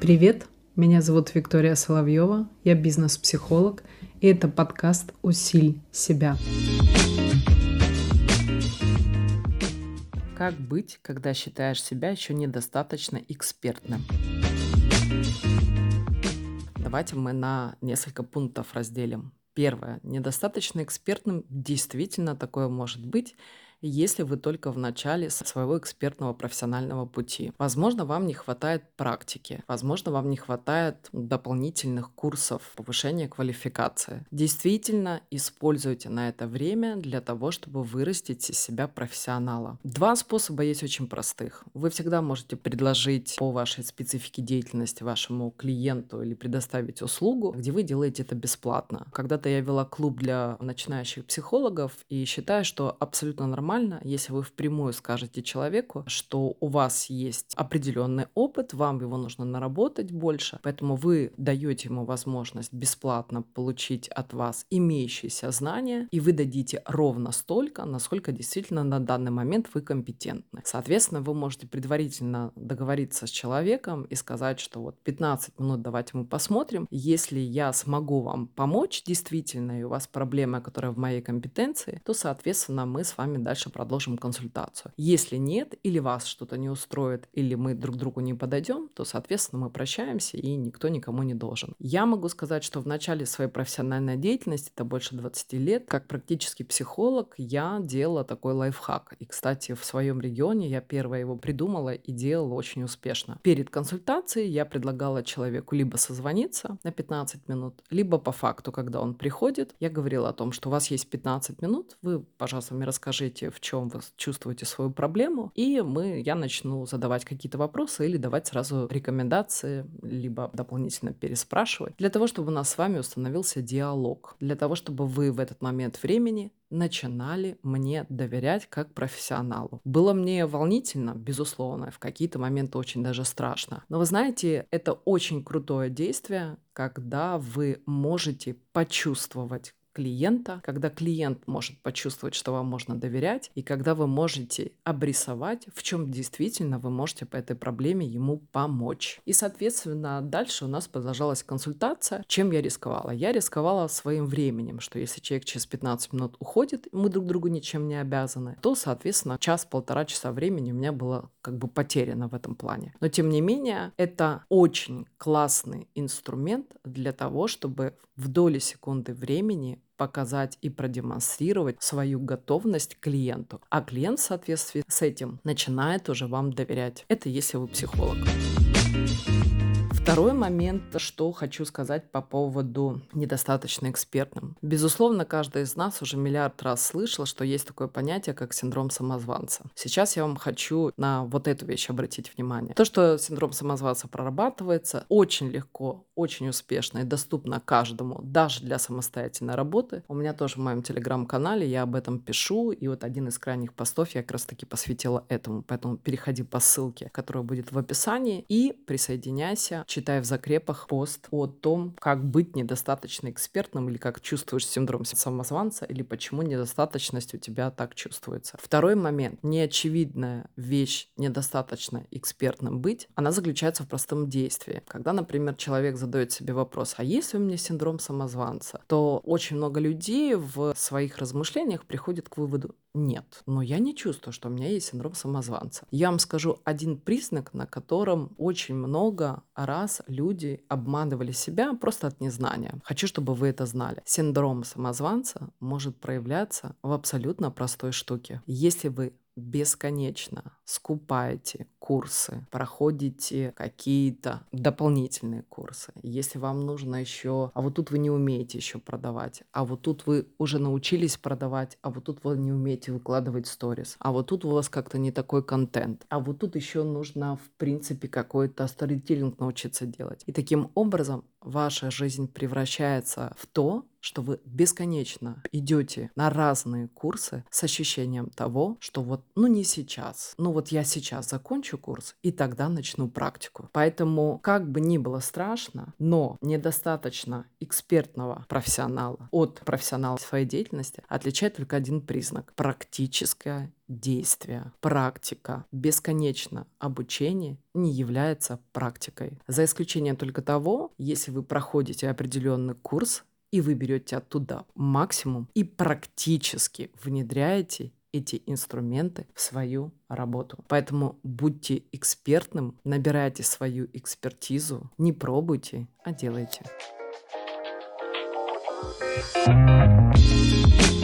Привет, меня зовут Виктория Соловьева, я бизнес-психолог, и это подкаст «Усиль себя». Как быть, когда считаешь себя еще недостаточно экспертным? Давайте мы на несколько пунктов разделим. Первое. Недостаточно экспертным действительно такое может быть, если вы только в начале своего экспертного профессионального пути. Возможно, вам не хватает практики, возможно, вам не хватает дополнительных курсов повышения квалификации. Действительно, используйте на это время для того, чтобы вырастить из себя профессионала. Два способа есть очень простых. Вы всегда можете предложить по вашей специфике деятельности вашему клиенту или предоставить услугу, где вы делаете это бесплатно. Когда-то я вела клуб для начинающих психологов и считаю, что абсолютно нормально нормально, если вы впрямую скажете человеку, что у вас есть определенный опыт, вам его нужно наработать больше, поэтому вы даете ему возможность бесплатно получить от вас имеющиеся знания, и вы дадите ровно столько, насколько действительно на данный момент вы компетентны. Соответственно, вы можете предварительно договориться с человеком и сказать, что вот 15 минут давайте мы посмотрим. Если я смогу вам помочь действительно, и у вас проблема, которая в моей компетенции, то, соответственно, мы с вами дальше дальше продолжим консультацию. Если нет, или вас что-то не устроит, или мы друг другу не подойдем, то, соответственно, мы прощаемся, и никто никому не должен. Я могу сказать, что в начале своей профессиональной деятельности, это больше 20 лет, как практически психолог, я делала такой лайфхак. И, кстати, в своем регионе я первая его придумала и делала очень успешно. Перед консультацией я предлагала человеку либо созвониться на 15 минут, либо по факту, когда он приходит, я говорила о том, что у вас есть 15 минут, вы, пожалуйста, мне расскажите в чем вы чувствуете свою проблему, и мы, я начну задавать какие-то вопросы или давать сразу рекомендации, либо дополнительно переспрашивать, для того, чтобы у нас с вами установился диалог, для того, чтобы вы в этот момент времени начинали мне доверять как профессионалу. Было мне волнительно, безусловно, в какие-то моменты очень даже страшно. Но вы знаете, это очень крутое действие, когда вы можете почувствовать, клиента, когда клиент может почувствовать, что вам можно доверять, и когда вы можете обрисовать, в чем действительно вы можете по этой проблеме ему помочь. И, соответственно, дальше у нас продолжалась консультация. Чем я рисковала? Я рисковала своим временем, что если человек через 15 минут уходит, мы друг другу ничем не обязаны, то, соответственно, час-полтора часа времени у меня было как бы потеряно в этом плане. Но, тем не менее, это очень классный инструмент для того, чтобы в доли секунды времени показать и продемонстрировать свою готовность клиенту. А клиент в соответствии с этим начинает уже вам доверять. Это если вы психолог. Второй момент, что хочу сказать по поводу недостаточно экспертным. Безусловно, каждый из нас уже миллиард раз слышал, что есть такое понятие, как синдром самозванца. Сейчас я вам хочу на вот эту вещь обратить внимание. То, что синдром самозванца прорабатывается очень легко, очень успешно и доступно каждому, даже для самостоятельной работы. У меня тоже в моем телеграм-канале я об этом пишу, и вот один из крайних постов я как раз таки посвятила этому. Поэтому переходи по ссылке, которая будет в описании, и присоединяйся читая в закрепах пост о том, как быть недостаточно экспертным или как чувствуешь синдром самозванца или почему недостаточность у тебя так чувствуется. Второй момент. Неочевидная вещь недостаточно экспертным быть, она заключается в простом действии. Когда, например, человек задает себе вопрос, а если у меня синдром самозванца, то очень много людей в своих размышлениях приходит к выводу, нет, но я не чувствую, что у меня есть синдром самозванца. Я вам скажу один признак, на котором очень много раз люди обманывали себя просто от незнания. Хочу, чтобы вы это знали. Синдром самозванца может проявляться в абсолютно простой штуке. Если вы бесконечно скупаете курсы, проходите какие-то дополнительные курсы. Если вам нужно еще, а вот тут вы не умеете еще продавать, а вот тут вы уже научились продавать, а вот тут вы не умеете выкладывать сторис, а вот тут у вас как-то не такой контент, а вот тут еще нужно в принципе какой-то сторителлинг научиться делать. И таким образом ваша жизнь превращается в то, что вы бесконечно идете на разные курсы с ощущением того, что вот, ну не сейчас, ну вот я сейчас закончу курс и тогда начну практику. Поэтому, как бы ни было страшно, но недостаточно экспертного профессионала от профессионала своей деятельности отличает только один признак – практическая действия. Практика, бесконечно обучение не является практикой. За исключением только того, если вы проходите определенный курс, и вы берете оттуда максимум и практически внедряете эти инструменты в свою работу. Поэтому будьте экспертным, набирайте свою экспертизу, не пробуйте, а делайте. thank you